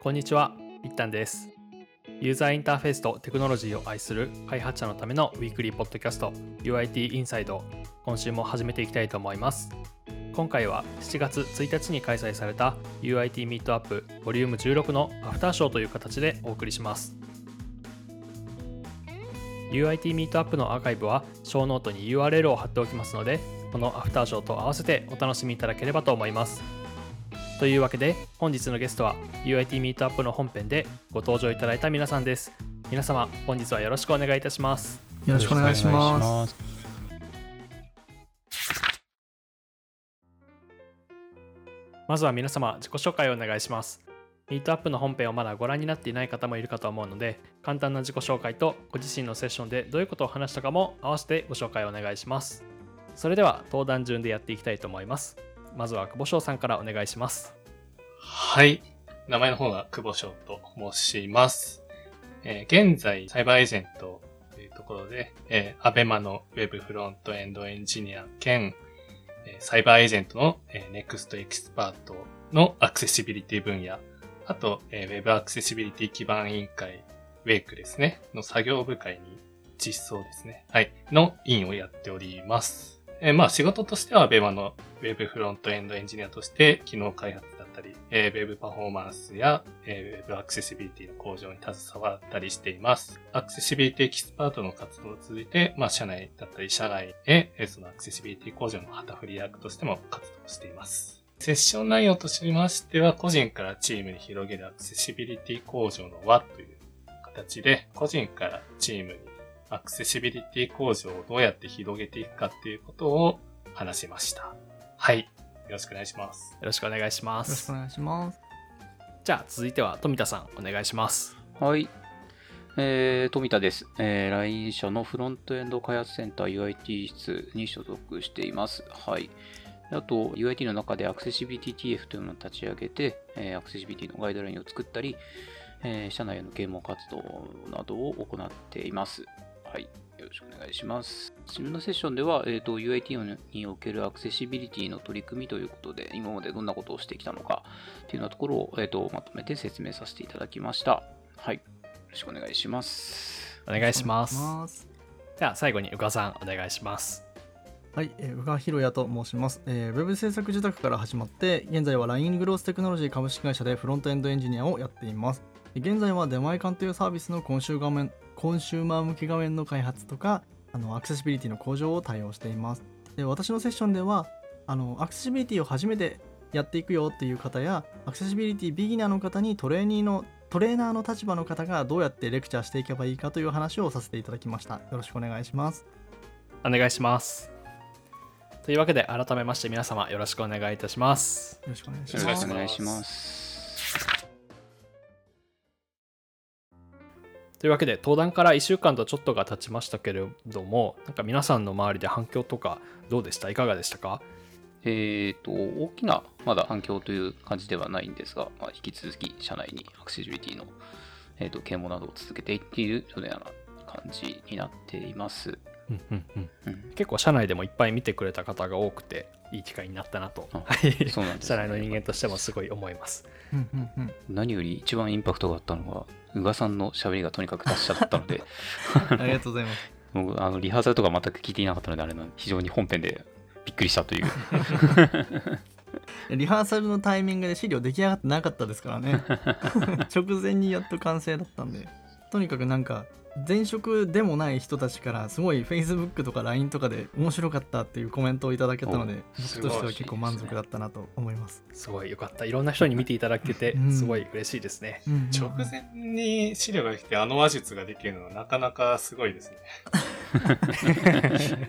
こんにちは、一旦です。ユーザーインターフェースとテクノロジーを愛する開発者のためのウィークリーポッドキャスト UIT インサイド今週も始めていきたいと思います。今回は7月1日に開催された UIT ミートアップボリューム16のアフターショーという形でお送りします。UIT ミートアップのアーカイブはショーノートに URL を貼っておきますのでこのアフターショーと合わせてお楽しみいただければと思います。というわけで本日のゲストは UIT ミートアップの本編でご登場いただいた皆さんです。皆様本日はよろしくお願いいたします。よろしくお願いします。まずは皆様自己紹介をお願いします。ミートアップの本編をまだご覧になっていない方もいるかと思うので簡単な自己紹介とご自身のセッションでどういうことを話したかも合わせてご紹介お願いします。それでは登壇順でやっていきたいと思いますまずは久保翔さんからお願いしますはい。名前の方が久保翔と申します。えー現在、サイバーエージェントというところで、えー、 ABEMA のウェブフロントエンドエンジニア兼、えーサイバーエージェントの、えー、ネクストエキスパートのアクセシビリティ分野、あと、えーウェブアクセシビリティ基盤委員会、 WAIC ですね、の作業部会に実装ですね、はい、の委員をやっております。えーまあ仕事としては、 ABEMA のウェブフロントエンドエンジニアとして、機能開発だったり、えーウェブパフォーマンスや、えーウェブアクセシビリティの向上に携わったりしています。アクセシビリティエキスパートの活動を続いて、まあ、社内だったり、社外へ、えーそのアクセシビリティ向上の旗振り役としても活動しています。セッション内容としましては、個人からチームに広げるアクセシビリティ向上の輪という形で、個人からチームにアクセシビリティ向上をどうやって広げていくかっていうことを話しました。はい。よろしくお願いします。よろしくお願いしまよろしすくお願いします。じゃあ続いては富田さんお願いしますはい。えー、富田です。えー、LINE 社のフロントエンド開発センター UIT 室に所属しています。はい。あと、UIT の中でアクセシビリティ TF というのを立ち上げて、えーアクセシビリティのガイドラインを作ったり、えー社内への啓蒙活動などを行っています。はい。よろしくお願いします。自分のセッションでは、えー、と UIT におけるアクセシビリティの取り組みということで、今までどんなことをしてきたのかというようなところを、えー、とまとめて説明させていただきました。はい。よろしくお願いします。お願いしますお願いしますじゃあ最後に宇賀さんお願いしますはい、えー宇賀博也と申します、えーウェブ制作受託から始まって、現在は LINE グローステクノロジー株式会社でフロントエンドエンジニアをやっています。現在は出前館というサービスのコンシュ画面コンシューマー向け画面の開発とか、あのアクセシビリティの向上を対応しています。で私のセッションではあの、アクセシビリティを初めてやっていくよっていう方や、アクセシビリティビギナーの方にトレーニーのトレーナーの立場の方がどうやってレクチャーしていけばいいかという話をさせていただきました。よろしくお願いします。お願いしますというわけで改めまして皆様よろしくお願いいたしますよろしくお願いしよます。ろしくお願いします。というわけで登壇から1週間とちょっとが経ちましたけれどもなんか皆さんの周りで反響とかどうでした？いかがでしたか？えっ、と、大きなまだ反響という感じではないんですが、まあ、引き続き社内にアクセシビリティの、えー、と啓蒙などを続けていっているような感じになっています。結構社内でもいっぱい見てくれた方が多くていい機会になったなと。あはい。そうなんです社内の人間としてもすごい思います。うんうんうん。何より一番インパクトがあったのが、宇賀さんの喋りがとにかく達者だったので、ありがとうございます。僕あのリハーサルとか全く聞いていなかったので、あれな非常に本編でびっくりしたという。リハーサルのタイミングで資料出来上がってなかったですからね。直前にやっと完成だったんで。とにかくなんか前職でもない人たちからすごい Facebook とか LINE とかで面白かったっていうコメントをいただけたのでお僕としては結構満足だったなと思います。すごいよかったいろんな人に見ていただけてうんすごい嬉しいですね、うんうんうん直前に資料ができてあの話術ができるのはなかなかすごいですね。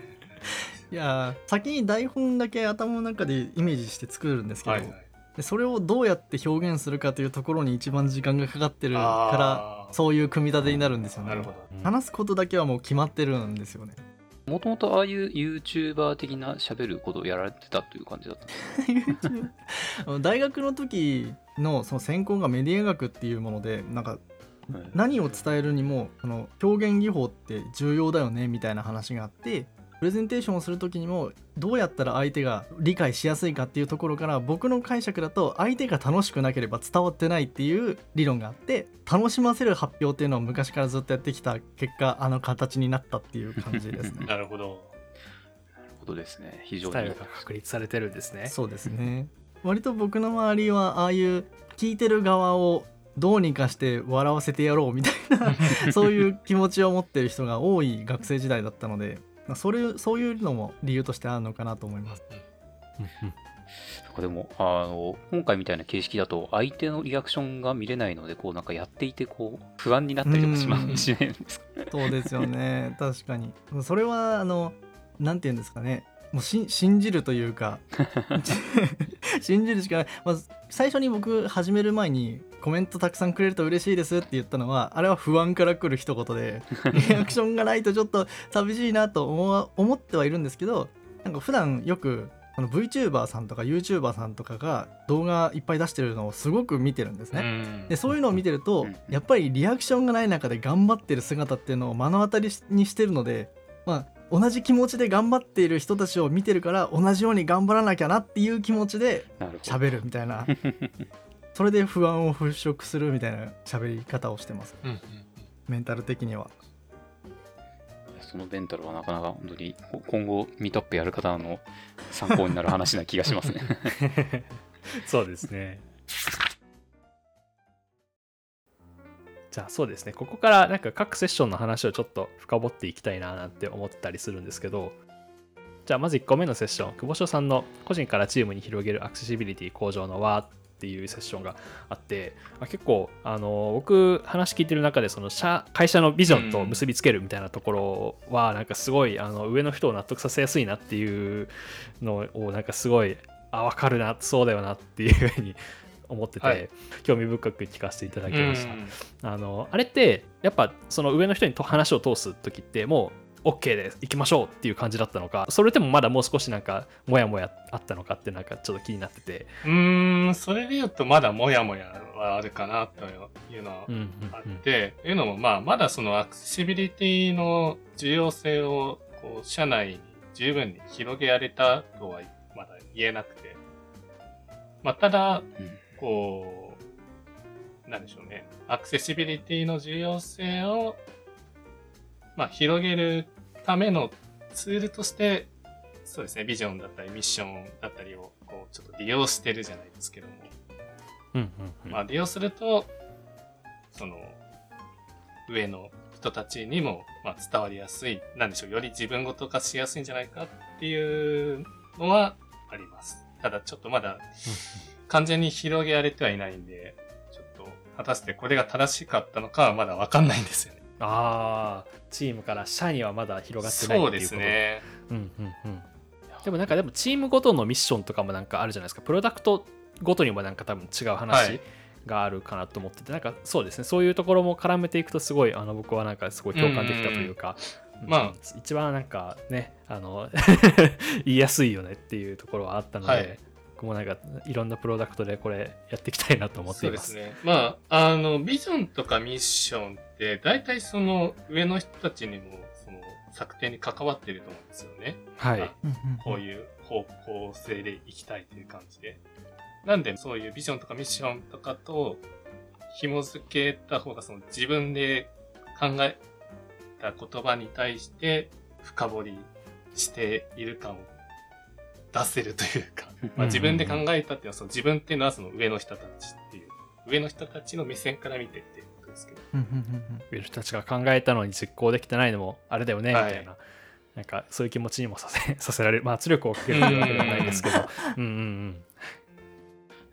いやー先に台本だけ頭の中でイメージして作るんですけど、はいはい。でそれをどうやって表現するかというところに一番時間がかかってるからそういう組み立てになるんですよね。なるほど。話すことだけはもう決まってるんですよね。もともとああいう YouTuber 的な喋ることをやられてたという感じだった 大学の時のその専攻がメディア学っていうものでなんか何を伝えるにもその表現技法って重要だよねみたいな話があってプレゼンテーションをする時にもどうやったら相手が理解しやすいかっていうところから僕の解釈だと相手が楽しくなければ伝わってないっていう理論があって楽しませる発表っていうのを昔からずっとやってきた結果あの形になったっていう感じですね なるほど。なるほどですね。非常に。確立されてるんですね。そうですね割と僕の周りはああいう聞いてる側をどうにかして笑わせてやろうみたいな そういう気持ちを持ってる人が多い学生時代だったのでまあそれそういうのも理由としてあるのかなと思います。なんかでも、あの、今回みたいな形式だと、相手のリアクションが見れないので、こう、なんかやっていて、こう、不安になったりとかしまうん。しないんですか？そうですよね。確かに。それはあのなんて言うんですかね。もうし信じるというか。信じるしかない、まあ、最初に僕始める前にコメントたくさんくれると嬉しいですって言ったのはあれは不安から来る一言で リアクションがないとちょっと寂しいなと思ってはいるんですけどなんか普段よくあの VTuber さんとか YouTuber さんとかが動画いっぱい出してるのをすごく見てるんですね。うんでそういうのを見てると、うんやっぱりリアクションがない中で頑張ってる姿っていうのを目の当たりにしてるので、まあ、同じ気持ちで頑張っている人たちを見てるから同じように頑張らなきゃなっていう気持ちで。喋るみたいな それで不安を払拭するみたいな喋り方をしてます。うんうんメンタル的には。そのベンタルはなかなか本当にこ今後ミートアップやる方の参考になる話な気がしますね。そうですね。じゃあそうですね、ここからなんか各セッションの話をちょっと深掘っていきたいななんて思ってたりするんですけど、じゃあまず1個目のセッション、久保翔さんの個人からチームに広げるアクセシビリティ向上の輪っていうセッションがあって、まあ結構あの僕話聞いてる中でその社会社のビジョンと結びつけるみたいなところはなんかすごいあの上の人を納得させやすいなっていうのをなんかすごいあ分かるなそうだよなっていうふうに思ってて、はい。興味深く聞かせていただきました、うん。あのあれってやっぱその上の人にと話を通す時ってもう OK です。行きましょうっていう感じだったのかそれでもまだもう少しなんかモヤモヤあったのかってなんかちょっと気になってて。うーん、それで言うとまだもやもやはあるかなというのはうんうんあって、というのもまあまだそのアクセシビリティの重要性をこう社内に十分に広げられたとはまだ言えなくて、まあただ、うん。こう、なんでしょうね。アクセシビリティの重要性を、まあ、広げるためのツールとして、そうですね、ビジョンだったりミッションだったりを、こう、ちょっと利用してるじゃないですけども、うんうんうんまあ、利用すると、その、上の人たちにも、まあ、伝わりやすい、なんでしょう、より自分ごと化しやすいんじゃないかっていうのはあります。ただ、ちょっとまだ、完全に広げられてはいないんで、ちょっと、果たしてこれが正しかったのかはまだわかんないんですよね。ああチームから社にはまだ広がってないっていうこと。ですね。うんうんうん。でもなんかでもチームごとのミッションとかもなんかあるじゃないですか。プロダクトごとにもなんか多分違うは話いがあるかなと思ってて、なんかそうですね。そういうところも絡めていくとすごいあの僕はなんかすごい共感できたというか、うん。まあ。一番なんかねあの 言いやすいよねっていうところはあったので、はい僕もなんかいろんなプロダクトでこれやっていきたいなと思ってそいうます。ですね。まあ、あの、ビジョンとかミッションって、大体その上の人たちにも、その、策定に関わってると思うんですよね。はい、あこういう方向性でいきたいという感じで。なんで、そういうビジョンとかミッションとかと紐付けた方が、その自分で考えた言葉に対して深掘りしている感を出せるというか、まあ、自分で考えたっていうのは、その自分っていうのはその上の人たちっていう、上の人たちの目線から見てっていうことですけど。上の人たちが考えたのに実行できてないのもあれだよねみはい。たいな、なんかそういう気持ちにもさせ させられる、まあ、圧力をかけるわけではないですけど。うんうんうん。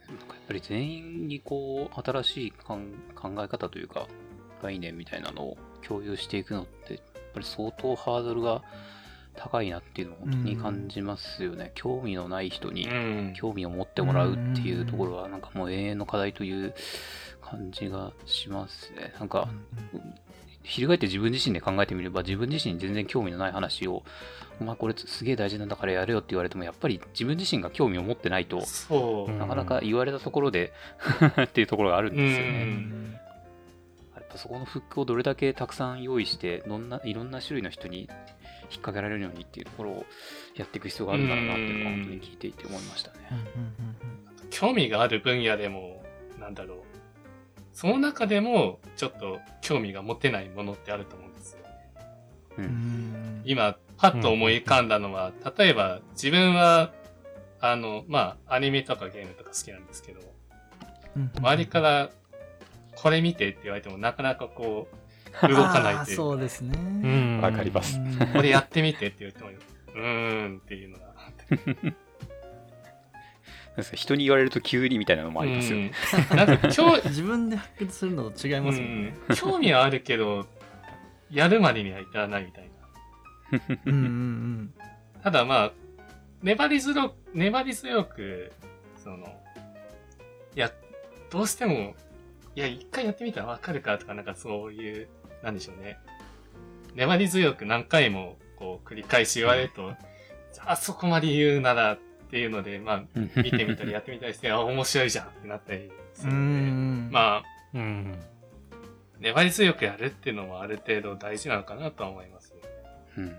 やっぱり全員にこう新しい考考え方というか概念みたいなのを共有していくのってやっぱり相当ハードルが高いなっていうのを本当に感じますよね。興味のない人にうん。興味を持ってもらうっていうところはなんかもう永遠の課題という感じがしますね。なんか翻って自分自身で考えてみれば自分自身に全然興味のない話をお前これすげえ大事なんだからやれよって言われてもやっぱり自分自身が興味を持ってないとなかなか言われたところで っていうところがあるんうですよね。そこのフックをどれだけたくさん用意してどんないろんな種類の人に引っ掛けられるようにっていうところをやっていく必要があるんだろうなっていうのは本当に聞いていて思いましたね。興味がある分野でも、なんだろう。その中でも、ちょっと興味が持てないものってあると思うんですよ。う。うんん今、パッと思い浮かんだのは、例えば自分は、あの、まあ、アニメとかゲームとか好きなんですけど、周りから、これ見てって言われても、なかなかこう、動かないというそうですね。うん。わかります。うん。これやってみてって言っても、うーんっていうのが。ですね人に言われると急にみたいなのもありますよね。うん。なんか、興 自分で発掘するのと違いますよね。うん。興味はあるけど、やるまでには至らないみたいな。うんうんうん。ただまあ、粘り強く、粘り強く、その、いや、どうしても、いや、一回やってみたらわかるかとか、なんかそういう、なんでしょうね。粘り強く何回も、こう、繰り返し言われると、あそこまで言うならっていうので、まあ、見てみたりやってみたりして、あ、面白いじゃんってなったりすうるので、んまあ、うん。粘り強くやるっていうのもある程度大事なのかなとは思います。うんうん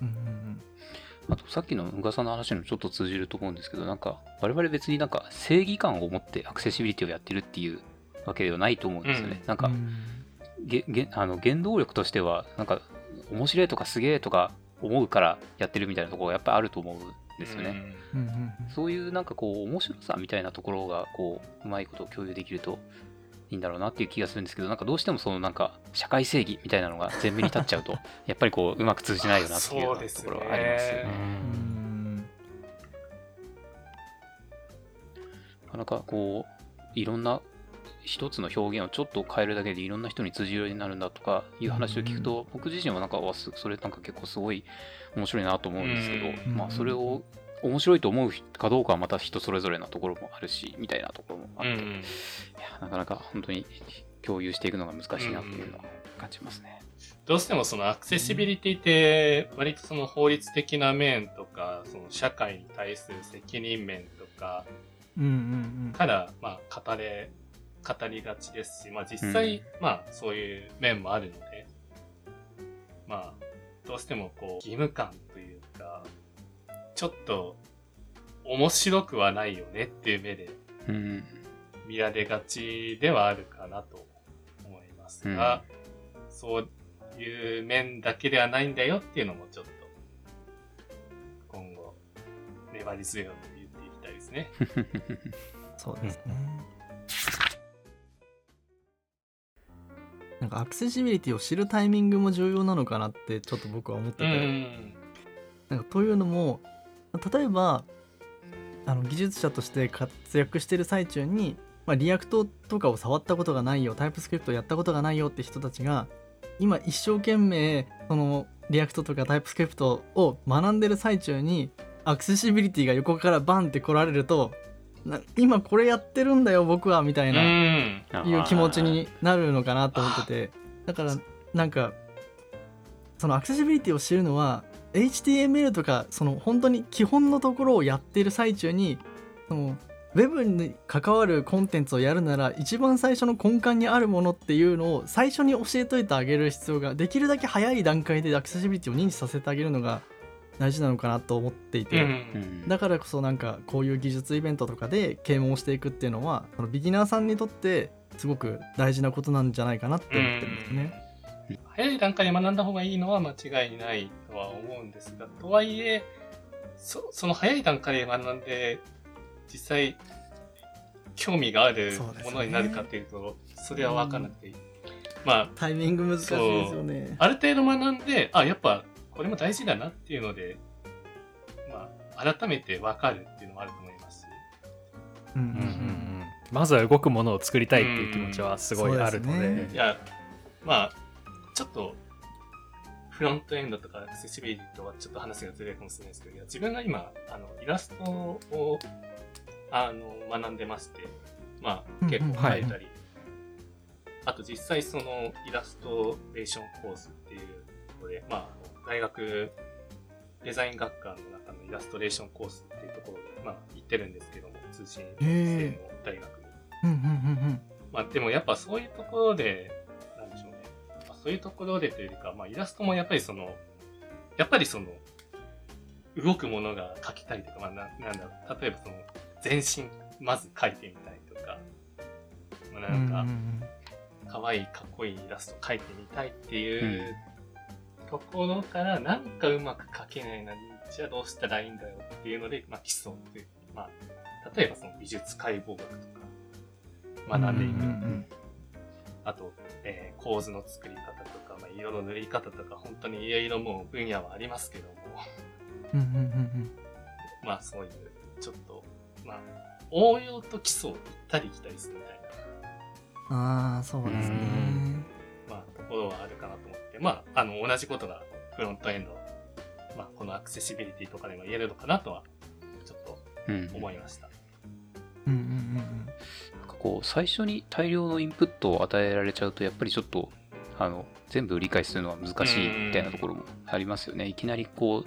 うんあとさっきの宇賀さんの話にもちょっと通じると思うんですけど、なんか我々別になんか正義感を持ってアクセシビリティをやってるっていうわけではないと思うんですよね。うんなんか、げげあの原動力としては、なんか面白いとかすげえとか思うからやってるみたいなところがやっぱりあると思うんですよね。そういうなんかこう面白さみたいなところがこううまいことを共有できるといいんだろうなっていう気がするんですけどなんかどうしてもそのなんか社会正義みたいなのが前面に立っちゃうと やっぱりこううまく通じないよなっていうようなところはありますよね。うんなかなかこういろんな一つの表現をちょっと変えるだけでいろんな人に通じるようになるんだとかいう話を聞くと、僕自身はなんかわすそれなんか結構すごい面白いなと思うんですけど、うんまあそれを面白いと思うかどうかはまた人それぞれなところもあるしみたいなところもあって、いうん。やなかなか本当に共有していくのが難しいなっていうのは感じますね。どうしてもそのアクセシビリティって、割とその法律的な面とか、その社会に対する責任面とかうんうんから、まあ、語れ、語りがちですし、まあ実際、うん。まあそういう面もあるので、まあ、どうしてもこう、義務感というか、ちょっと面白くはないよねっていう目でうん。見られがちではあるかなと思いますが、そういう面だけではないんだよっていうのもちょっと今後粘り強く言っていきたいですね。そうですねなんかアクセシビリティを知るタイミングも重要なのかなってちょっと僕は思ってて、ん。なんかというのも例えばあの技術者として活躍してる最中に、まあ、 React とかを触ったことがないよ TypeScript やったことがないよって人たちが今一生懸命その React とか TypeScript を学んでる最中にアクセシビリティが横からバンって来られると今これやってるんだよ僕はみたいな、うん。いう気持ちになるのかなと思っててだからなんかそのアクセシビリティを知るのは HTML とかその本当に基本のところをやっている最中にそのウェブに関わるコンテンツをやるなら一番最初の根幹にあるものっていうのを最初に教えといてあげる必要ができるだけ早い段階でアクセシビリティを認知させてあげるのが大事なのかなと思っていて、うんうんだからこそなんかこういう技術イベントとかで啓蒙していくっていうのはそのビギナーさんにとってすごく大事なことなんじゃないかなって思ってるんですね。早い段階で学んだ方がいいのは間違いないとは思うんですが、とはいえ、そその早い段階で学んで、実際、興味があるものになるかっていうと、それは分からなくていい。まあ、タイミング難しいですよね。ある程度学んで、あ、やっぱこれも大事だなっていうので、まあ、改めて分かるっていうのもあると思います。し。うんうんうん。まずは動くものを作りたいっていう気持ちはすごいあるので。そうですね。いや、まあ、ちょっと、フロントエンドとかアクセシビリティとはちょっと話がずれるかもしれないですけど、いや自分が今、あの、イラストを、あの、学んでまして、まあ、結構描いたり、あと実際そのイラストレーションコースっていうところで、まあ、大学デザイン学科の中のイラストレーションコースっていうところで、まあ、行ってるんですけども、通信制の大学に。うんうんうんまあでもやっぱそういうところで、なんでしょうねそういうところでというか、まあイラストもやっぱりその、やっぱりその、動くものが描きたいとか、まあななんだろう、例えばその、全身、まず描いてみたいとか、まあ、なんか、うんうん可愛いかっこいいイラスト描いてみたいっていうところから、なんかうまく描けないな、じゃあどうしたらいいんだよっていうので、まあ基礎っていう、まあ、例えばその美術解剖学とか、学んでいく。うんうんうんあと、えー構図の作り方とか、まあ、色の塗り方とか、本当にいろいろもう分野はありますけども、うんうんうんまあそういう、ちょっと、まあ、応用と基礎を行ったり来たりするみたいな、うんああそうですね。まあ、ところはあるかなと思って、まあ、あの、同じことがフロントエンド、まあ、このアクセシビリティとかでも言えるのかなとは、ちょっとうん。思いました。うんうんうんなんかこう最初に大量のインプットを与えられちゃうとやっぱりちょっとあの全部理解するのは難しいみたいなところもありますよね。いきなりこう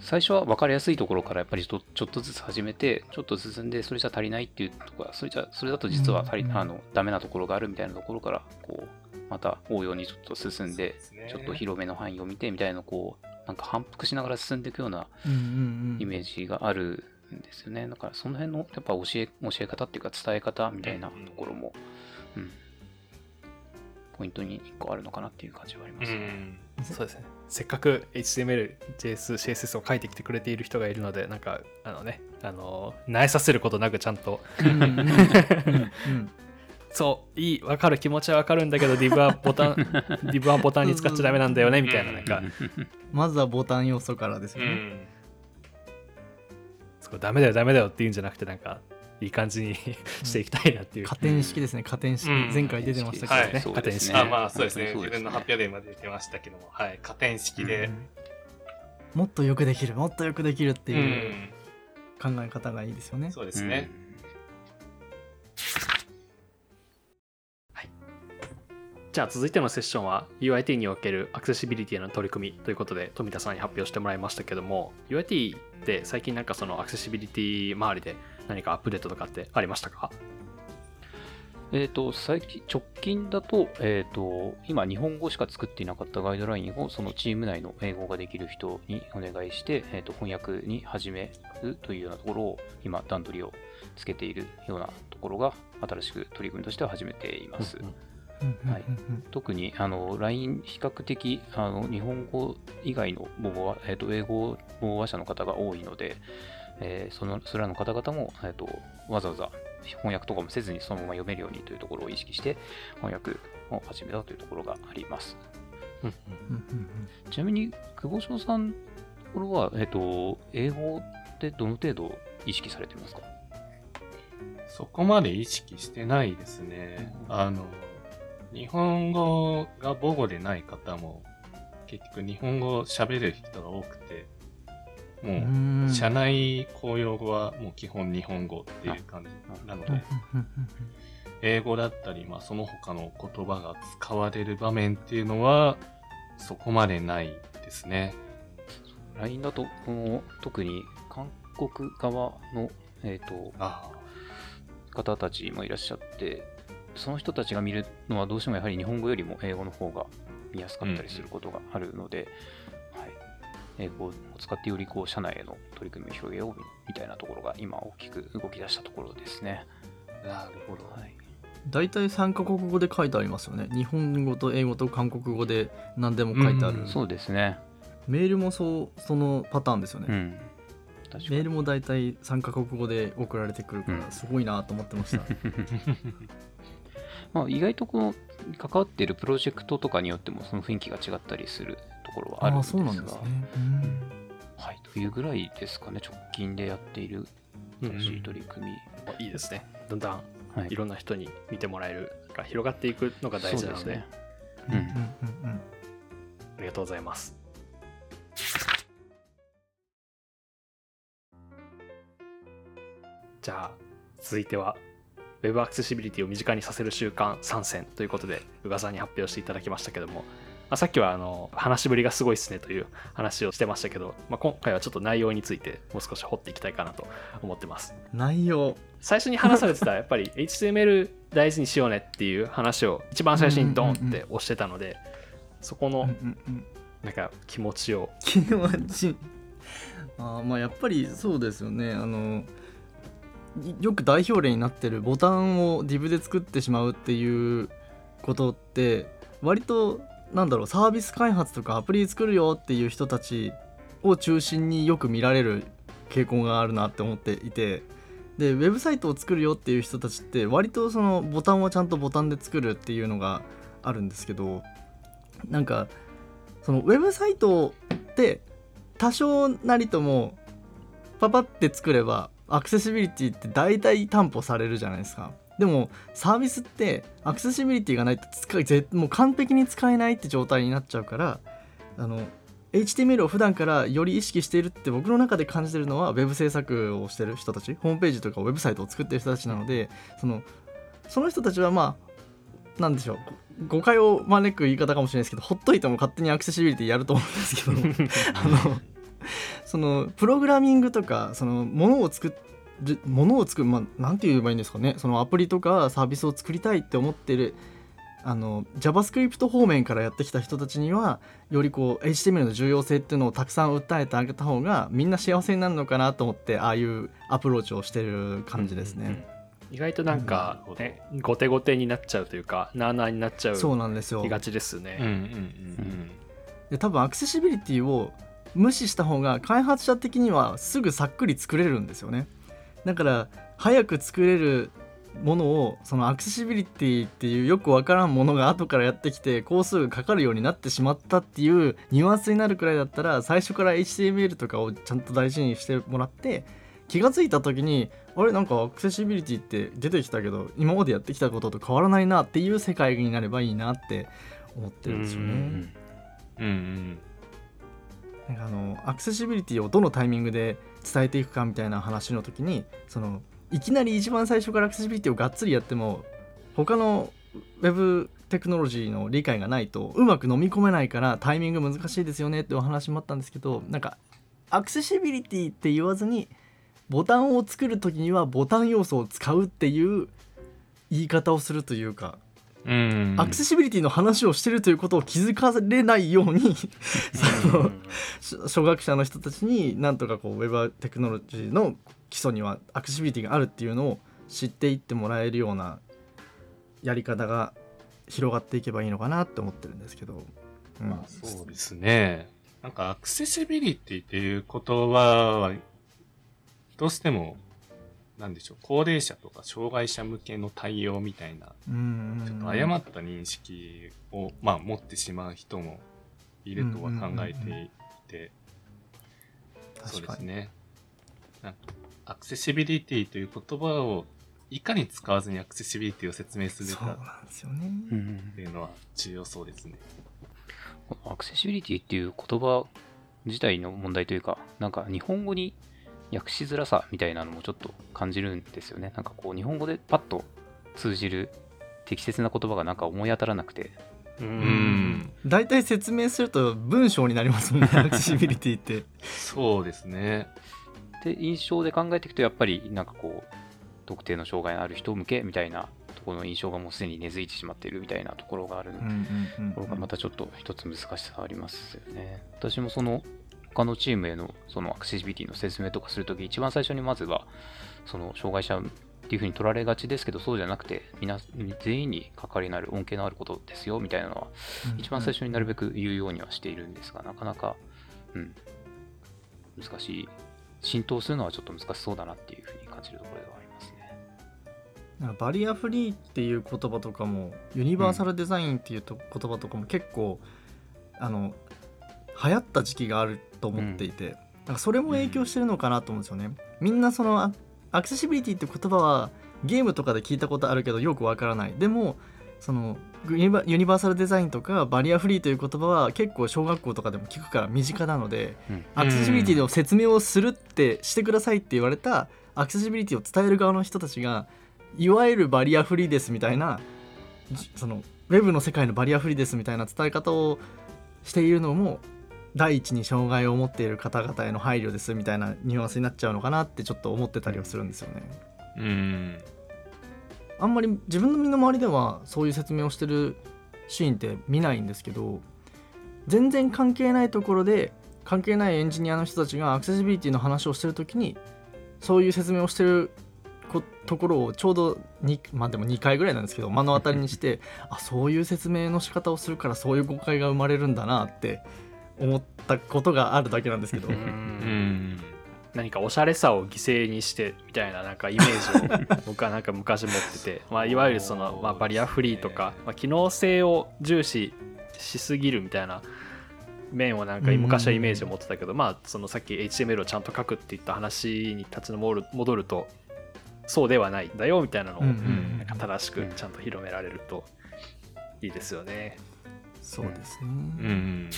最初は分かりやすいところからやっぱりちょっとちょっとずつ始めてちょっと進んでそれじゃ足りないっていうところそれじゃそれだと実は足り、うんうんあのダメなところがあるみたいなところからこうまた応用にちょっと進んでねちょっと広めの範囲を見てみたいなこうなんか反復しながら進んでいくようなうんうんうんイメージがあるんですよね。だからその辺のやっぱ教え教え方っていうか伝え方みたいなところも、うん、ポイントに1個あるのかなっていう感じはありますね。うん。そうですね。せっかく HTML、JS、CSS を書いてきてくれている人がいるので、なんか、あのね、あの、慣れさせることなくちゃんと、うんうんうんうん そう、いい、わかる、気持ちはわかるんだけど、div はボタン、div はボタンに使っちゃダメなんだよね、みたいな、なんか、まずはボタン要素からですうよねん。そうダメだよ、ダメだよって言うんじゃなくて、なんか、いい感じに していきたいなっていう。加点式ですね加点式うん前回出てましたけどはいねそうですね。あまあそうですね。本当に自分の発表で今出てましたけども、はい。加点式でう、んもっとよくできるもっとよくできるってう。いうん考え方がいいですよねそうですね。じゃあ続いてのセッションは UIT におけるアクセシビリティの取り組みということで富田さんに発表してもらいましたけども UIT って最近なんかそのアクセシビリティ周りで何かアップデートとかってありましたか？えっ、と、最近、直近だと、えっ、と、今、日本語しか作っていなかったガイドラインを、そのチーム内の英語ができる人にお願いして、えっ、と、翻訳に始めるというようなところを、今、段取りをつけているようなところが、新しく取り組みとしては始めています。うんうんはい特にあの LINE 比較的あの日本語以外の母語は、えー、と英語母話者の方が多いので、えーそのそれらの方々も、えー、とわざわざ翻訳とかもせずにそのまま読めるようにというところを意識して翻訳を始めたというところがあります。ちなみに久保翔さんのところは、えー、と英語ってどの程度意識されてますか？そこまで意識してないですね。あの、日本語が母語でない方も、結局日本語を喋る人が多くて、もう、ん。社内公用語はもう基本日本語っていう感じなので、英語だったり、まあその他の言葉が使われる場面っていうのは、そこまでないですね。LINE だとこの特に韓国側の、えー、とあ。方たちもいらっしゃって、その人たちが見るのはどうしてもやはり日本語よりも英語の方が見やすかったりすることがあるので、はい、英語を使ってよりこう社内への取り組みを広げようみたいなところが今大きく動き出したところですね。あ、なるほど。はい、大体3カ国語で書いてありますよね。日本語と英語と韓国語で何でも書いてある、うん。そうですね。メールもそうそのパターンですよね、うん。メールも大体3カ国語で送られてくるかうん。らすごいなと思ってました、まあ、意外とこの関わっているプロジェクトとかによってもその雰囲気が違ったりするところはあるんですが。ああそうなんですね、うん。はい、というぐらいですかね、直近でやっている新しい取り組み。いいですね。だんだんはい。いろんな人に見てもらえるが広がっていくのが大事なので。そうですね。うん。うん。うん。うん。ありがとうございます。じゃあ続いては Web アクセシビリティを身近にさせる習慣参戦ということで宇賀さんに発表していただきましたけども、まあ、さっきはあの話しぶりがすごいですねという話をしてましたけど、まあ、今回はちょっと内容についてもう少し掘っていきたいかなと思ってます。内容。最初に話されてたやっぱり HTML 大事にしようねっていう話を一番最初にドンって押してたので、そこのなんか気持ちを。気持ち。あーまあやっぱりそうですよね。あのいよく代表例になってるボタンを div で作ってしまうっていうことって割となんだろうサービス開発とかアプリ作るよっていう人たちを中心によく見られる傾向があるなって思っていて。でウェブサイトを作るよっていう人たちって割とそのボタンをちゃんとボタンで作るっていうのがあるんですけどなんかそのウェブサイトって多少なりともパパって作ればアクセシビリティって大体担保されるじゃないですか。でもサービスってアクセシビリティがないと使いぜもう完璧に使えないって状態になっちゃうからあの HTML を普段からより意識しているって僕の中で感じてるのはウェブ制作をしてる人たちホームページとかウェブサイトを作ってる人たちなのでそのその人たちはまあなんでしょう誤解を招く言い方かもしれないですけどほっといても勝手にアクセシビリティやると思うんですけど あの そのプログラミングとかそのものを作るものを作るまあなんて言えばいいんですかね。そのアプリとかサービスを作りたいって思ってるあの JavaScript 方面からやってきた人たちにはよりこう HTML の重要性っていうのをたくさん訴えてあげた方がみんな幸せになるのかなと思ってああいうアプローチをしてる感じですね。意外となんか、うん。ね、後手後手になっちゃうというかなあなあになっちゃうそうなんですよ。気がちですうんうんね。うん。で多分アクセシビリティを無視した方が開発者的にはすぐさっくり作れるんですよね。だから早く作れるものをそのアクセシビリティっていうよくわからんものが後からやってきて工数がかかるようになってしまったっていうニュアンスになるくらいだったら最初から HTML とかをちゃんと大事にしてもらって気がついた時にあれなんかアクセシビリティって出てきたけど今までやってきたことと変わらないなっていう世界になればいいなって思ってるんですよね。うんうん。なんかあのアクセシビリティをどのタイミングで伝えていくかみたいな話の時にそのいきなり一番最初からアクセシビリティをがっつりやっても他のウェブテクノロジーの理解がないとうまく飲み込めないからタイミング難しいですよねってお話もあったんですけどなんかアクセシビリティって言わずにボタンを作る時にはボタン要素を使うっていう言い方をするというかアクセシビリティの話をしてるということを気づかれないように そのし初学者の人たちになんとかこうウェブテクノロジーの基礎にはアクセシビリティがあるっていうのを知っていってもらえるようなやり方が広がっていけばいいのかなって思ってるんですけど、うん。まあそうですね。なんかアクセシビリティっていう言葉は、どうしても、なんでしょう、高齢者とか障害者向けの対応みたいな、うんちょっと誤った認識を、まあ持ってしまう人もいるとは考えていて、そう確かにですね。なんかアクセシビリティという言葉をいかに使わずにアクセシビリティを説明するかなんですよね、うんっていうのは重要そうですね。このアクセシビリティっていう言葉自体の問題というか、なんか日本語に訳しづらさみたいなのもちょっと感じるんですよね。なんかこう日本語でパッと通じる適切な言葉がなんか思い当たらなくて、ううんん。大体説明すると文章になりますもんね アクセシビリティってそうですね。で印象で考えていくとやっぱりなんかこう特定の障害のある人向けみたいなところの印象がもうすでに根付いてしまっているみたいなところがあるので、ところがまたちょっと一つ難しさがありますよね。私もその他のチームへのそのアクセシビリティの説明とかするとき、一番最初にまずはその障害者っていうふうに取られがちですけど、そうじゃなくて、みな全員に関わりのある恩恵のあることですよみたいなのは、一番最初になるべく言うようにはしているんですが、なかなか、うん、難しい。浸透するのはちょっと難しそうだなっていうふうに感じるところではありますね。バリアフリーっていう言葉とかもユニバーサルデザインっていうと言葉とかも結構、あの流行った時期があると思っていて、なんかそれも影響してるのかなと思うんですよね。みんなそのアアクセシビリティって言葉はゲームとかで聞いたことあるけどよくわからない。でもそのユニバユニバーサルデザインとかバリアフリーという言葉は結構小学校とかでも聞くから身近なので、うんアクセシビリティの説明をするってしてくださいって言われたアクセシビリティを伝える側の人たちがいわゆるバリアフリーですみたいなじそのウェブの世界のバリアフリーですみたいな伝え方をしているのも第一に障害を持っている方々への配慮ですみたいなニュアンスになっちゃうのかなってちょっと思ってたりはするんですよね。うん。あんまり自分の身の回りではそういう説明をしてるシーンって見ないんですけど全然関係ないところで関係ないエンジニアの人たちがアクセシビリティの話をしてる時にそういう説明をしてるところをちょうど2まあでも2回ぐらいなんですけど目の当たりにして あそういう説明の仕方をするからそういう誤解が生まれるんだなって思ったことがあるだけなんですけど。うん。何かおしゃれさを犠牲にしてみたいななんかイメージを僕はなんか昔持ってて、まあ、いわゆるその、まあ、バリアフリーとか、まあ、機能性を重視しすぎるみたいな面をなんか昔はイメージを持ってたけど、まあそのさっき HTML をちゃんと書くっていった話に立ち戻る戻るとそうではないんだよみたいなのをなんか正しくちゃんと広められるといいですよね。そうですね、うん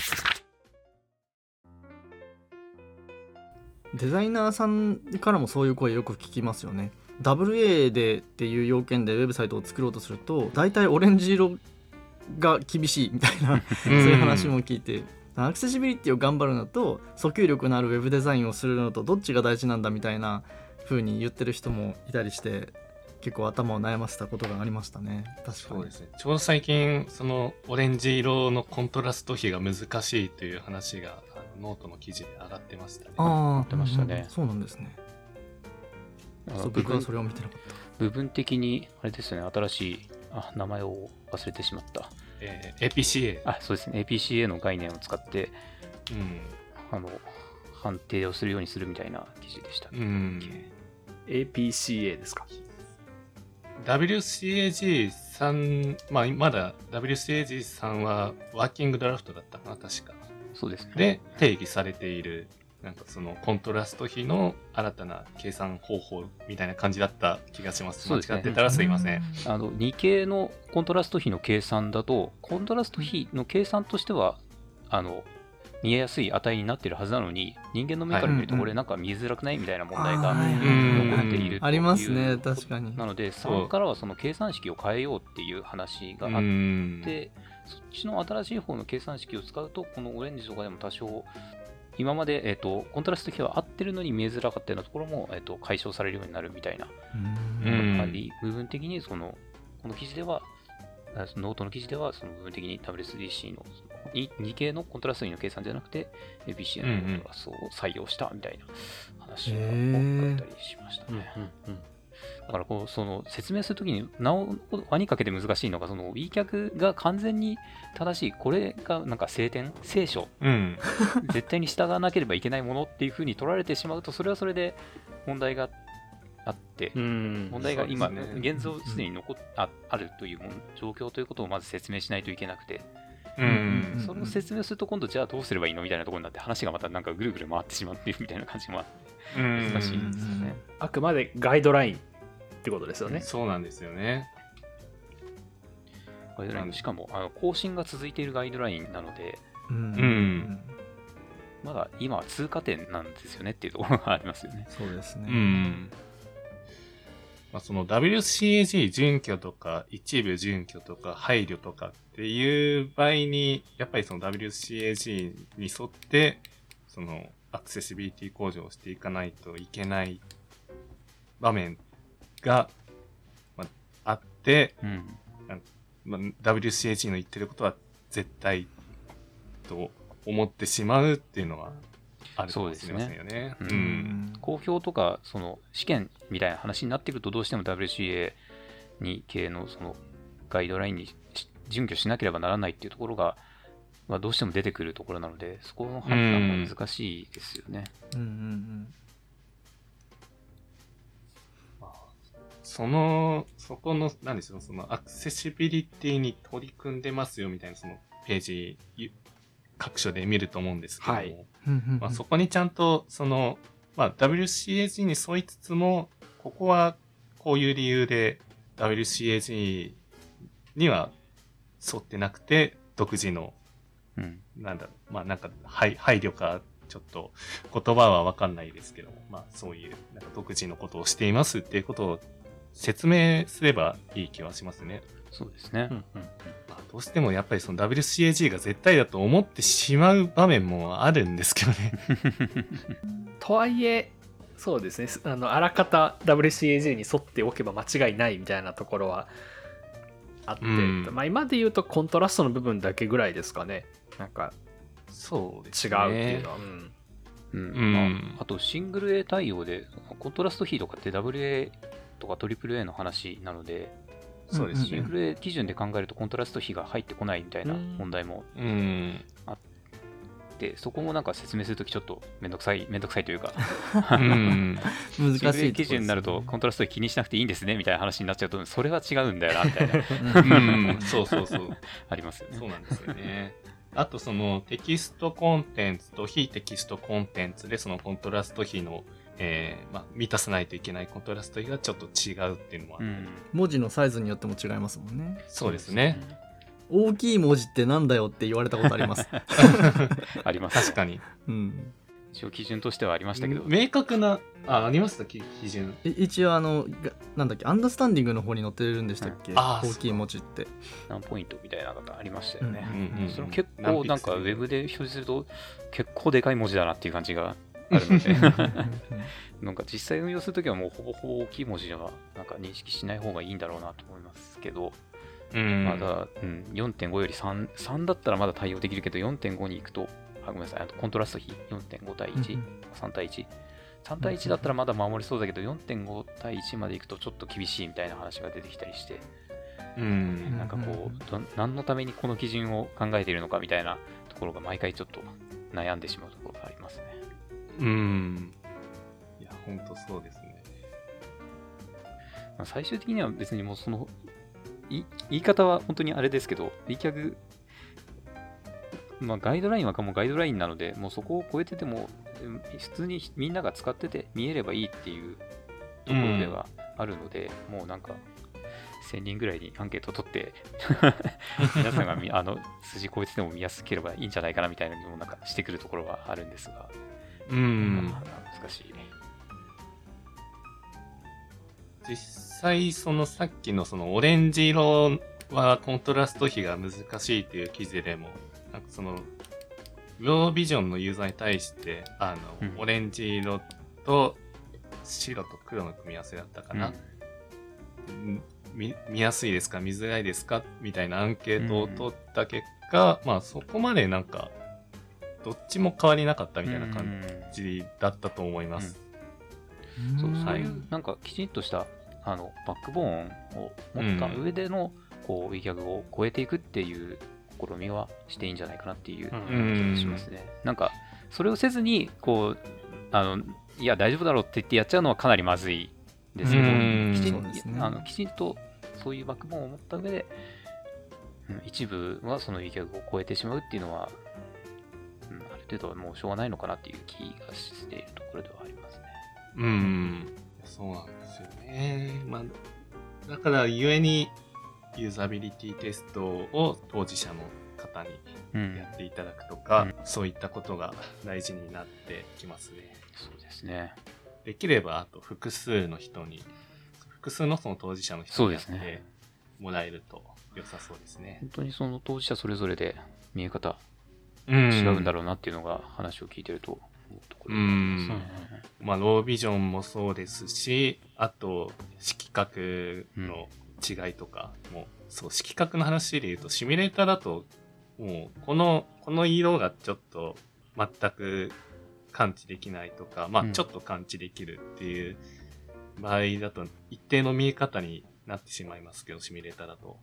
デザイナーさんからもそういう声よく聞きますよね。WA でっていう要件でウェブサイトを作ろうとすると大体オレンジ色が厳しいみたいなそういう話も聞いてアクセシビリティを頑張るのと訴求力のあるウェブデザインをするのとどっちが大事なんだみたいな風に言ってる人もいたりして結構頭を悩ませたことがありましたね。確かに。ね。ちょうど最近、そのオレンジ色のコントラスト比が難しいという話がノートの記事で上がってましたね。あ、上がってましたねそうなんですね僕はそれを見てなかった部分的に、あれですよね、新しい、あ、名前を忘れてしまった。えー APCA。あ、そうですね、APCA の概念を使って、うん。あの、判定をするようにするみたいな記事でした。うん。APCA ですか？WCAG3、まあ、まだ WCAG3 はワーキングドラフトだったかな、確か。そうですね。で、定義されている、なんかそのコントラスト比の新たな計算方法みたいな感じだった気がします。そうですね。間違ってたらすいません。あの2系のコントラスト比の計算だと、コントラスト比の計算としては、あの見えやすい値になってるはずなのに、人間の目から見ると、はい。これなんか見えづらくないみたいな問題が残っているというありますね。確かに。なので、そう3からはその計算式を変えようっていう話があっうん。て、そっちの新しい方の計算式を使うと、このオレンジとかでも多少、今まで、えっとコントラスト比は合ってるのに見えづらかったようなところも、えっと解消されるようになるみたいな。うん。あり、部分的にその、この記事では、あそのノートの記事では、その部分的に WSDC のその 2, 2系のコントラスト比の計算じゃなくて、 APCA のコントラストを採用したみたいな話がへー多かったりしましたね。だからこう、その説明するときに、なお輪にかけて難しいのが、その w 脚が完全に正しい、これがなんか聖典、聖書、うん。絶対に従わなければいけないものっていうふうに取られてしまうと、それはそれで問題があって、うん。問題が今、ね。現像すでに残っああるというもん状況ということをまず説明しないといけなくて、ううん。ん。それを説明すると今度じゃあどうすればいいのみたいなところになって話がまたなんかぐるぐる回ってしまっているみたいな感じもあってうん。難しいんですよね。あくまでガイドラインってことですよね。そうなんですよね。ガイドラインしかもあの更新が続いているガイドラインなので、うんうんまだ今は通過点なんですよねっていうところがありますよね。そうですね、うん。まあ、その WCAG 準拠とか一部準拠とか配慮とかっていう場合に、やっぱりその WCAG に沿って、そのアクセシビリティ向上をしていかないといけない場面が、まあ、あって、うん。まあ、WCAG の言ってることは絶対と思ってしまうっていうのはあるかもしれませんよね。そうですねう。うんん公表とかその試験みたいな話になってくるとどうしても WCA に系のそのガイドラインにし準拠しなければならないっていうところが、まあ、どうしても出てくるところなのでそこの判断が難しいですよね。うんうんまその、そこの、なんでしょう、そのアクセシビリティに取り組んでますよみたいなそのページ、ゆ各所で見ると思うんですけども、はい。まあ、そこにちゃんと、その、まあ、WCAG に沿いつつも、ここはこういう理由で WCAG には沿ってなくて、独自の、うん。なんだろう、まあなんか配配慮か、ちょっと言葉はわかんないですけども、まあそういう、なんか独自のことをしていますっていうことを説明すればいい気はしますね。そうですね。うん。うん。まあどうしてもやっぱりその WCAG が絶対だと思ってしまう場面もあるんですけどね。とはいえそうですね。すあのあらかた WCAG に沿っておけば間違いないみたいなところはあって、うん。まあ、今で言うとコントラストの部分だけぐらいですかね。なんかそうです違ね。うっていうのは、うん。うん。うんまあ、あとシングル A 対応で、コントラスト比とかって WA とか AAA の話なので、そうですねシング。ル A 基準で考えるとコントラスト比が入ってこないみたいなうん問題もうん。あって、そこもなんか説明するときちょっとめんどくさい、めんどくさいというか、うん。難しい基準になるとコントラスト比気にしなくていいんですねみたいな話になっちゃうと、それは違うんだよなみたいな、うん。そうそうそう。ありますよね。そうなんですよね。あとそのテキストコンテンツと非テキストコンテンツでそのコントラスト比の、えーまあ、満たさないといけないコントラスト比がちょっと違うっていうのは、うん文字のサイズによっても違いますもんねそうですね。。大きい文字ってなんだよって言われたことあります あります。確かに。うん一応基準としてはありましたけど、明確な、あ、ありましたき基準。い一応あのがなんだっけ？アンダースタンディングの方に載ってるんでしたっけ、あー大きい文字って何ポイントみたいなのがありましたよね。うんうんそれも結何構なんかウェブで表示すると結構でかい文字だなっていう感じがあるので。なんか実際運用するときはもうほぼほぼ大きい文字はなんか認識しない方がいいんだろうなと思いますけど、うん。まだ、うん、4.5より3、3だったらまだ対応できるけど4.5に行くと、あごめんなさい、あとコントラスト比。4.5対1、3対1。3対1だったらまだ守りそうだけど、4.5対1まで行くとちょっと厳しいみたいな話が出てきたりして、うん。なんかこう、ど何のためにこの基準を考えているのかみたいなところが毎回ちょっと悩んでしまうところがありますね。うん。いや、ほんとそうですね。まあ最終的には別にもうその、い言い方は本当にあれですけど、リキャグ、まあガイドラインはもうガイドラインなので、もうそこを超えてても、うん普通にみんなが使ってて見えればいいっていうところではあるので、もうなんか、1000人ぐらいにアンケートを取って、皆さんがみあの数字超えてても見やすければいいんじゃないかなみたいなのをなんかしてくるところはあるんですが、うん。まあ難しい。実際、そのさっきのそのオレンジ色はコントラスト比が難しいっていう記事でも、なんかその、ウォービジョンのユーザーに対して、あの、うんオレンジ色と白と黒の組み合わせだったかな？うん見見やすいですか？見づらいですか？みたいなアンケートを取った結果、まあそこまでなんか、どっちも変わりなかったみたいな感じだったと思います。そうそうはいなんかきちんとしたあのバックボーンを持った上での、こうウィギャグを超えていくっていう試みはしていいんじゃないかなっていううん。気がしますね。なんかそれをせずにこうあのいや大丈夫だろうって言ってやっちゃうのはかなりまずいですけどうん。きちそうですね。んあのきちんとそういうバックボーンを持った上で、うん一部はそのウィギャグを超えてしまうっていうのは、程度はもうしょうがないのかなっていう気がしているところではありますね。うん。そうなんですよね。まあ、だからゆえに、ユーザビリティテストを当事者の方にうんやっていただくとか、うんそういったことが大事になってきますね。そうですね。できれば、あと複数の人に、複数のその当事者の人にやって。もらえると良さそうですね。本当にその当事者それぞれで見え方う違うんだろろうなっていうのが話を聞いてると思うん。まあ、ロービジョンもそうですし、あと、色覚の違いとかも、そう、色覚の話で言うと、シミュレーターだと、もう、この、この色がちょっと全く感知できないとか、まあう、んちょっと感知できるっていう場合だと、一定の見え方になってしまいますけど、シミュレーターだと。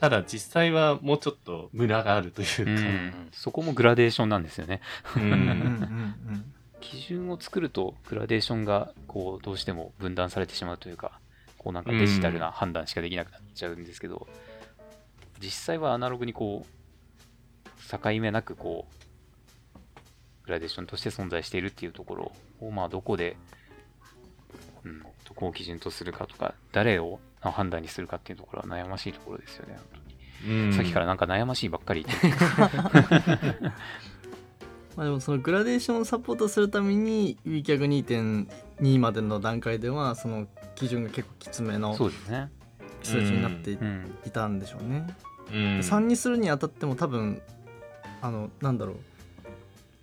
ただ、実際はもうちょっとムラがあるというか、うん。そこもグラデーションなんですよね。ううん。うんうんん基準を作るとグラデーションがこうどうしても分断されてしまうというか、こうなんかデジタルな判断しかできなくなっちゃうんですけど、実際はアナログにこう、境目なくこう、グラデーションとして存在しているっていうところを、まあどこで、うん、どこを基準とするかとか、誰を判断にするかっていうところは悩ましいところですよね、本当に。うんさっきからなんか悩ましいばっかり言ってる まあ、でもそのグラデーションをサポートするために WCAG2.2 までの段階ではその基準が結構きつめのそうですね。数字になってい,、うん。たんでしょうね。うん3にするにあたっても多分あのなんだろ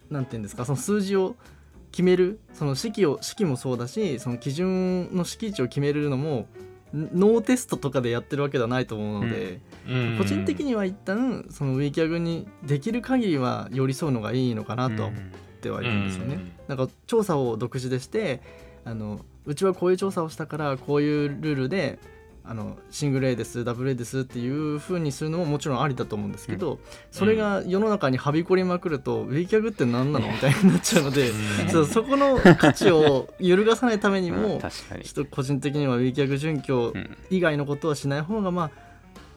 うなんていうんですかその数字を基決めるその式を式もそうだしその基準の式値を決めるのもんノーテストとかでやってるわけではないと思うので、個人的には一旦そのウィキャグにできる限りは寄り添うのがいいのかなとは思ってはいるんですよね。なんか調査を独自でしてあのうちはこういう調査をしたからこういうルールであのシングル A ですダブル A ですっていう風にするのももちろんありだと思うんですけど、それが世の中にはびこりまくると、ウィキャグって何なの？みたいになっちゃうので、そうそこの価値を揺るがさないためにも、確かに。ちょっと個人的にはウィキャグ準拠以外のことはしない方がまあ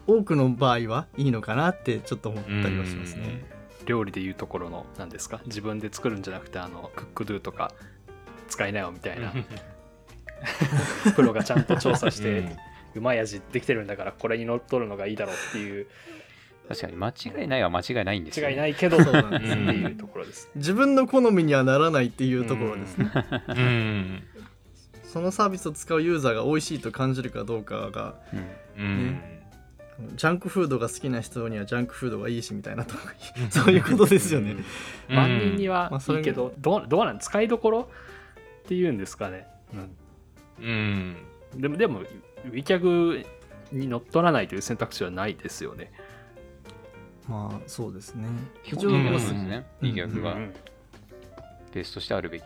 多くの場合はいいのかなってちょっと思ったりはしますね。料理でいうところの何ですか？自分で作るんじゃなくてあのクックドゥとか使いなよみたいな。プロがちゃんと調査して、うまい味できてるんだからこれに乗っ取るのがいいだろうっていう確かに間違いないは間違いないんですよ、ね。違いないけどそうなんですっていうところです。自分の好みにはならないっていうところですね。うん。そのサービスを使うユーザーが美味しいと感じるかどうかがうんうん。ジャンクフードが好きな人にはジャンクフードがいいしみたいなと そういうことですよね。万人にはまあそれいいけど、どうどうなん？使いどころ？っていうんですかね。うん。でも、でも、ウィキャグに乗っ取らないという選択肢はないですよね。まあそうですね。基一応うん本的にはそうですね。うんいい逆がうんベースとしてあるべき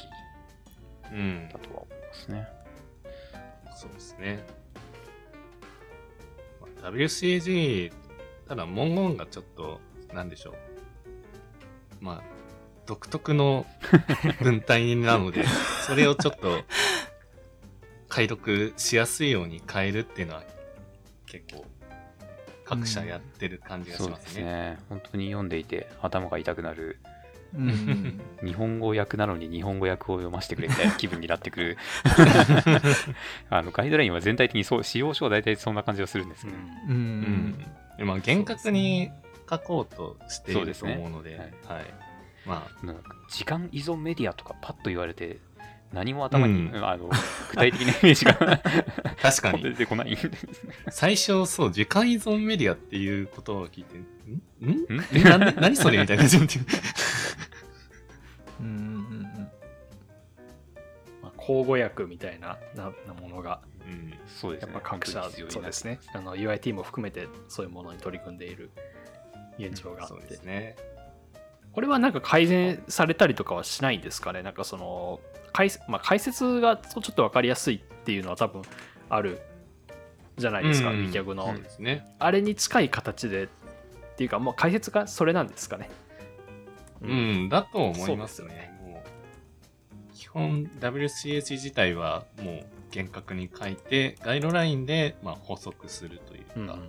うんだ。とは思いますね。そうですね。まあ WCAG、ただ文言がちょっと、なんでしょう。まあ、独特の文体なので、それをちょっと、解読しやすいように変えるっていうのは、結構、各社やってる感じがしますね。すね。本当に読んでいて頭が痛くなる。うん、日本語訳なのに日本語訳を読ませてくれみたいな気分になってくる。あのガイドラインは全体的にそう、使用書は大体そんな感じがするんですけど。うんうん。でまあ、厳格に書こうとしているとそうですね思うので、はいはい。まあ、なんか時間依存メディアとかパッと言われて、何も頭に、うん。あの具体的なイメージが 確かに。出てこないんですね。最初、そう、時間依存メディアっていう言葉を聞いて、ん？ん？ん？えなんで何それみたいな感じになってうんうんまあ、口語訳みたいなななものが、うん。そうですね。やっぱ各社、そうですね。あの UIT も含めてそういうものに取り組んでいる現状があそうって、ですね。これはなんか改善されたりとかはしないんですかね？なんかその解,、まあ、解説がちょっと分かりやすいっていうのは多分あるじゃないですか、うん。ウィキャグの、ね。あれに近い形でっていうかもう解説がそれなんですかね？うん、だと思いますね。もう基本 WCS 自体はもう厳格に書いて、ガイドラインでまあ補足するというか、うんうんうん。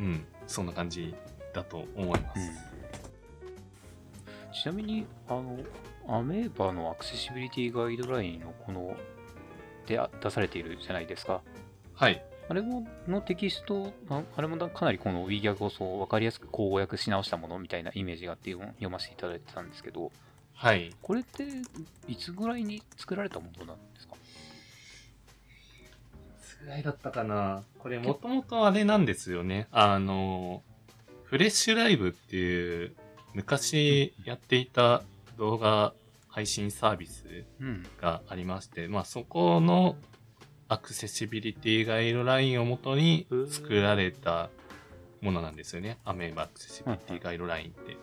うん、そんな感じだと思います。ちなみに、あの、アメーバのアクセシビリティガイドラインのこの、であ出されているじゃないですか。はい。あれものテキスト、ああれもかなりこの w ィ g ャグをそう分かりやすく口語訳し直したものみたいなイメージがあって読読ませていただいてたんですけど、はい。これっていつぐらいに作られたものなんですか？いつぐらいだったかなこれもともとあれなんですよね。あの、フレッシュライブっていう昔やっていた動画配信サービスうん。がありまして、まあそこのアクセシビリティガイドラインをもとに作られたものなんですよね。アメーバアクセシビリティガイドラインって。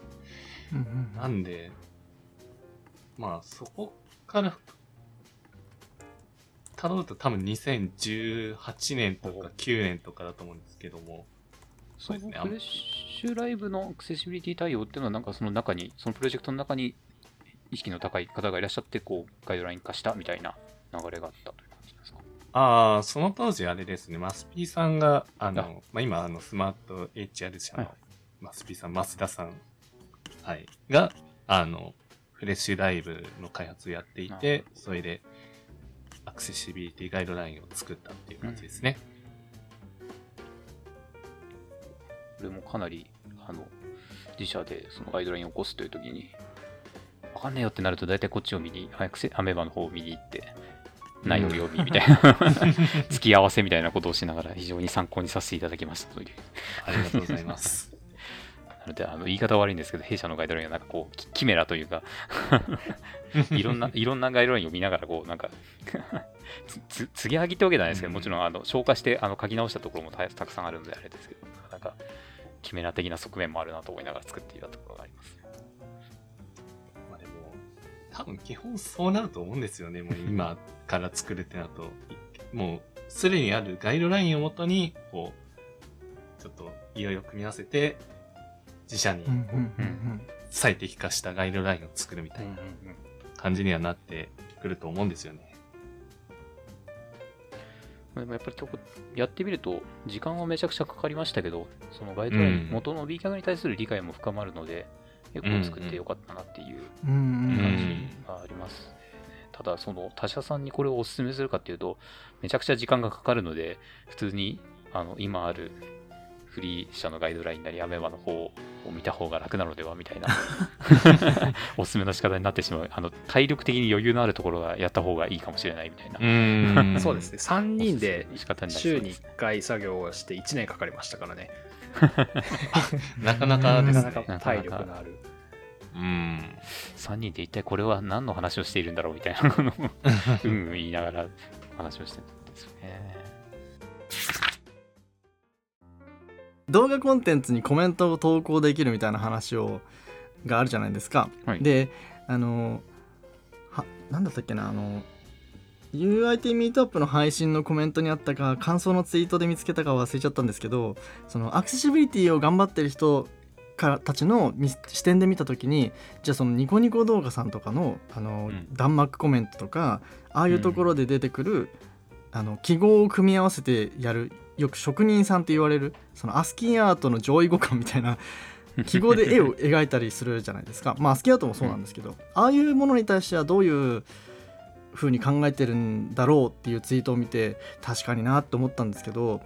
うんなんで、まあそこから辿ると多分2018年とか9年とかだと思うんですけども、そそうですね。のフレッシュライブのアクセシビリティ対応っていうのは、なんかその中に、そのプロジェクトの中に意識の高い方がいらっしゃって、こう、ガイドライン化したみたいな流れがあったという感じですか？ああ、その当時あれですね、マスピーさんが、あの、あまあ、今、あの、スマート HR 社はい。のマスピーさん、増田さん、はい、が、あの、フレッシュライブの開発をやっていて、それで、アクセシビリティガイドラインを作ったっていう感じですね。これもかなり、あの、自社でそのガイドラインを起こすというときに、わかんねえよってなると、大体こっちを見に、アクセアメーバの方を見に行って、内容読みみたいな、付き合わせみたいなことをしながら、非常に参考にさせていただきましたという。ありがとうございます。な なので、あの言い方悪いんですけど、弊社のガイドラインはなんかこう、キキメラというか いろんな、いろんなガイドラインを見ながら、こう、なんかつ、つ、継ぎはぎってわけじゃないですけど、もちろん、あの、消化して、あの、書き直したところもたたくさんあるので、あれですけど、キメラ的な側面もあるなと思いながら作っていたところがあります。まあでも、多分基本そうなると思うんですよね。もう今から作るってなると。もう、すでにあるガイドラインをもとに、こう、ちょっといろいろ組み合わせて、自社に最適化したガイドラインを作るみたいな感じにはなってくると思うんですよね。でもやっぱりここやってみると、時間はめちゃくちゃかかりましたけど、そのガイドライン、うん元の B キャグに対する理解も深まるので、結構作ってよかったなっていう感じがあります。ただ、その他社さんにこれをお勧めするかっていうと、めちゃくちゃ時間がかかるので、普通にあの今あるフリー社のガイドラインなり、アメマの方を見た方が楽なのではみたいな おすすめの仕方になってしまう。あの体力的に余裕のあるところはやった方がいいかもしれないみたいな。うん そうですね。3人で週にうです1回作業をして1年かかりましたからね。なかなかですね。なかなか体力のある。うん。3人で一体これは何の話をしているんだろうみたいなのをうんうん言いながら話をしてたんですよね。動画コンテンツにコメントを投稿できるみたいな話をがあるじゃないですか。はいであのはなんだったっけなあの UIT ミートアップの配信のコメントにあったか感想のツイートで見つけたか忘れちゃったんですけどそのアクセシビリティを頑張ってる人からたちのみ視点で見た時にじゃあそのニコニコ動画さんとかのあの、うん弾幕コメントとかああいうところで出てくる、あの記号を組み合わせてやるよく職人さんって言われるそのアスキーアートの上位互換みたいな 記号で絵を描いたりするじゃないですかまあアスキーアートもそうなんですけど、ああいうものに対してはどういう風に考えてるんだろうっていうツイートを見て確かになって思ったんですけど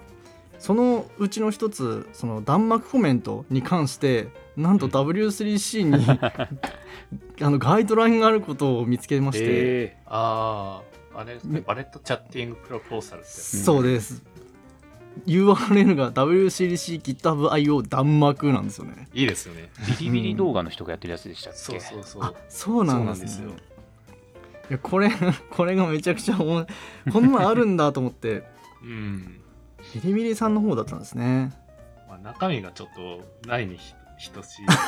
そのうちの一つその弾幕コメントに関してなんと W3C に、あのガイドラインがあることを見つけまして、えああ、あれバレットチャッティングプロポーザルって。そうです。URL が WCDC GitHub.io 弾幕なんですよね。いいですよね。ビリビリ動画の人がやってるやつでしたっけ、そうそうそう。あ、そうなんですね。そうなんでいやこれ これがめちゃくちゃこんなんあるんだと思ってうん。ビリビリさんの方だったんですね。まあ、中身がちょっとないにひ等しい です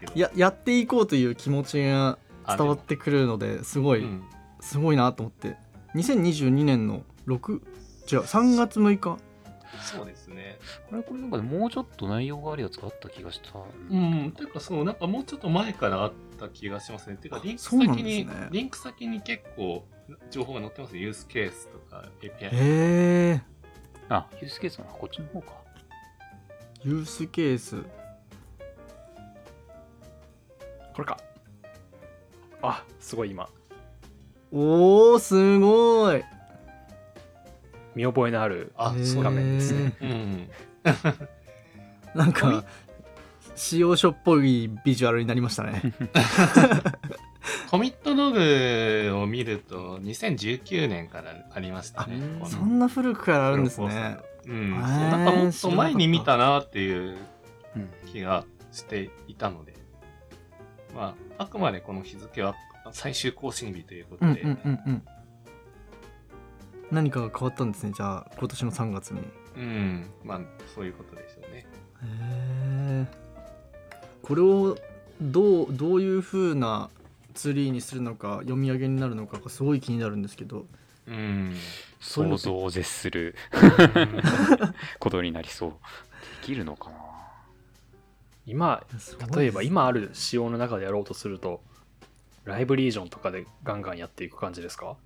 けど。ややっていこうという気持ちがあ伝わってくるのですごい、うんすごいなと思って2022年の6違う3月6日そうですね。あれこれなんかもうちょっと内容があるやつがあった気がした。うん。というか、そう、なんかもうちょっと前からあった気がしますね。ていうか、リンクそうなん先に、ですねリンク先に結構情報が載ってますね。ユースケースとか API。へえあ、ユースケースのこっちの方か。ユースケースこれか。あ、すごい今。おーすごい見覚えのあるあ、へーそう画面ですね。うん。なんか使用書っぽいビジュアルになりましたねコミットログを見ると、2019年からありましたね。そんな古くからあるんですねうん。なんかもっと前に見たなっていううん。気がしていたので、まあ、あくまでこの日付は最終更新日ということで、うんうんうんうん何かが変わったんですねじゃあ今年の3月に。へうん、まあ、そういうことでしょうね。えこれをどうどういう風なツリーにするのか読み上げになるのかがすごい気になるんですけど。うん。想像を絶する ことになりそう。できるのかな？今、例えば今ある仕様の中でやろうとすると、ライブリージョンとかでガンガンやっていく感じですか？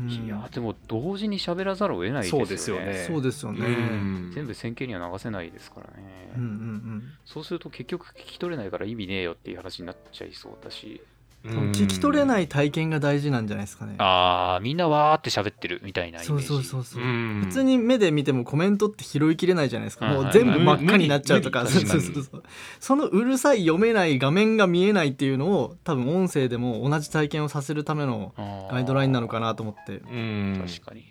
うんいや、でも同時に喋らざるを得ないですよね。そうですよねそうですよね、うん全部線形には流せないですからね。うんうんそうすると結局聞き取れないから意味ねえよっていう話になっちゃいそうだし。うん、聞き取れい。ない体験が大事なんじゃないですかね。あー、みんなわーって喋ってるみたいなイメージ。そうそうそうそう、うん。普通に目で見てもコメントって拾いきれないじゃないですか、もう全部真っ赤になっちゃうとか、そうそうそうそう。そのうるさい読めない画面が見えないっていうのを多分音声でも同じ体験をさせるためのガイドラインなのかなと思って。うん。確かに。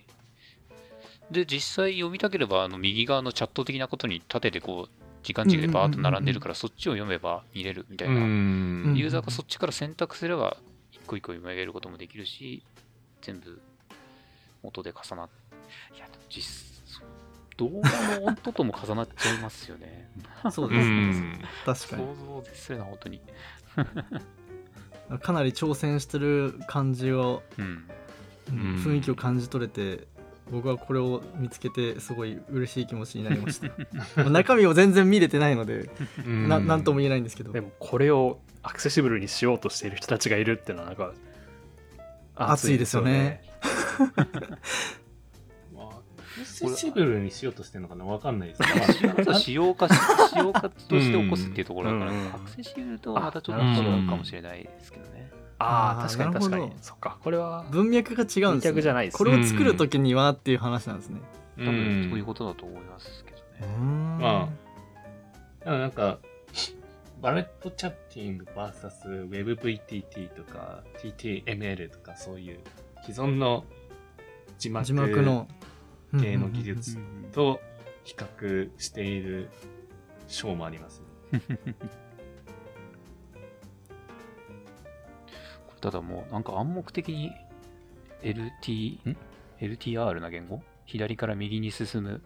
で、実際読みたければ、あの右側のチャット的なことに縦でこう、時間軸でバーッと並んでるから、そっちを読めば見れるみたいな。んユーザーがそっちから選択すれば、一個一個読み上げることもできるし、全部音で重なっいや、実動画の音とも重なっちゃいますよね。そううですねん。確かに想像を絶するな、本当に。かなり挑戦してる感じを、うん。うんうん雰囲気を感じ取れて僕はこれを見つけてすごい嬉しい気持ちになりました。まあ中身を全然見れてないので、ななんとも言えないんですけど。でもこれをアクセシブルにしようとしている人たちがいるっていうのはなんか熱いですよね。まあ、アクセシブルにしようとしてるのかな？わかんないですけど、まずは仕様化し、仕様化として起こすっていうところだから、うんうん。アクセシブルとはまたちょっとあ違うかもしれないですけどね。ああ確かに確かに。そっか。これは文脈が違うんです、ね、文脈じゃないです。これを作る時にはっていう話なんですね。多分そういうことだと思いますけどうね。ん。までもなんか、バレットチャッティング VS WebVTT とか TTML とかそういう既存の字幕字幕の。系の技術うん。と比較している章もありますね。ただもうなんか暗黙的に LT、ん ?LTR な言語？左から右に進む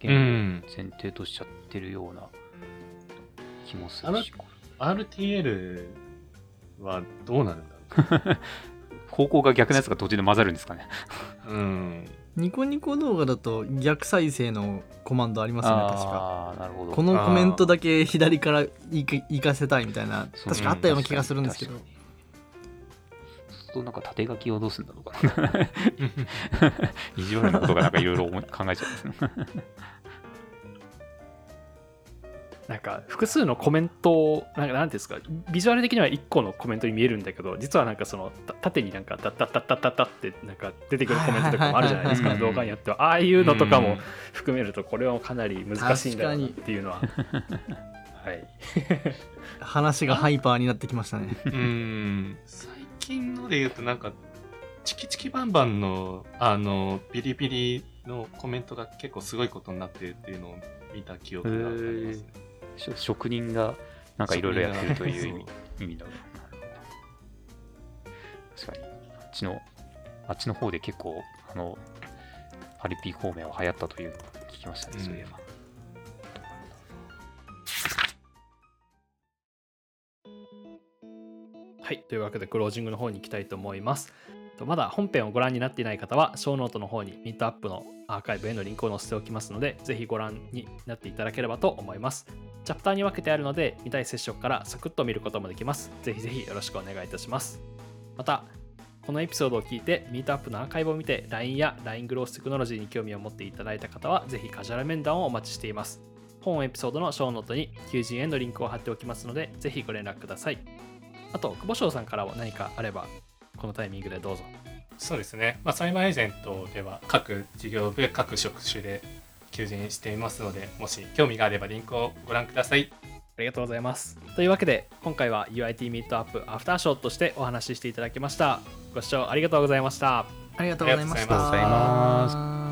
言語を前提としちゃってるような気もするし、RTL はどうなるんだろ 方向が逆のやつが途中で混ざるんですかね。う。うん。ニコニコ動画だと逆再生のコマンドありますよね確かああ、なるほど。このコメントだけ左から行か行かせたいみたいな確かあったような気がするんですけどするとなんか縦書きをどうするんだろうかな。意地悪なことがなんかいろいろ思い考えちゃうんですね。なんか複数のコメントをなんかなんていうんですかビジュアル的には1個のコメントに見えるんだけど実はなんかそのた縦になんかタッタッタッタッタッタってなんか出てくるコメントとかもあるじゃないですか動画によってはああいうのとかも含めるとこれはかなり難しいんだなっ確ていうのははい話がハイパーになってきましたねうん。うん。最近ので言うとなんか、チキチキバンバンの、あの、ビリビリのコメントが結構すごいことになってるっていうのを見た記憶がありますね。し職人がなんかいろいろやってるという意味意味だろう確かに。あっちのあっちの方で結構あのパリピ孔明は流行ったというのを聞きましたね、うんそういえばはい、というわけでクロージングの方に行きたいと思います。まだ本編をご覧になっていない方は、ショーノートの方にミートアップのアーカイブへのリンクを載せておきますので、ぜひご覧になっていただければと思います。チャプターに分けてあるので、見たい接触からサクッと見ることもできます。ぜひぜひよろしくお願いいたします。また、このエピソードを聞いて、ミートアップのアーカイブを見て、LINE や LINE グローステクノロジーに興味を持っていただいた方は、ぜひカジュアル面談をお待ちしています。本エピソードのショーノートに求人へのリンクを貼っておきますので、ぜひご連絡ください。あと、久保翔さんからも何かあれば、このタイミングでどうぞ。そうですね。まあ、サイバーエージェントでは各事業部、各職種で求人していますので、もし興味があればリンクをご覧ください。ありがとうございます。というわけで、今回は UIT ミートアップアフターショーとしてお話ししていただきました。ご視聴ありがとうございました。ありがとうございましありがとうございたま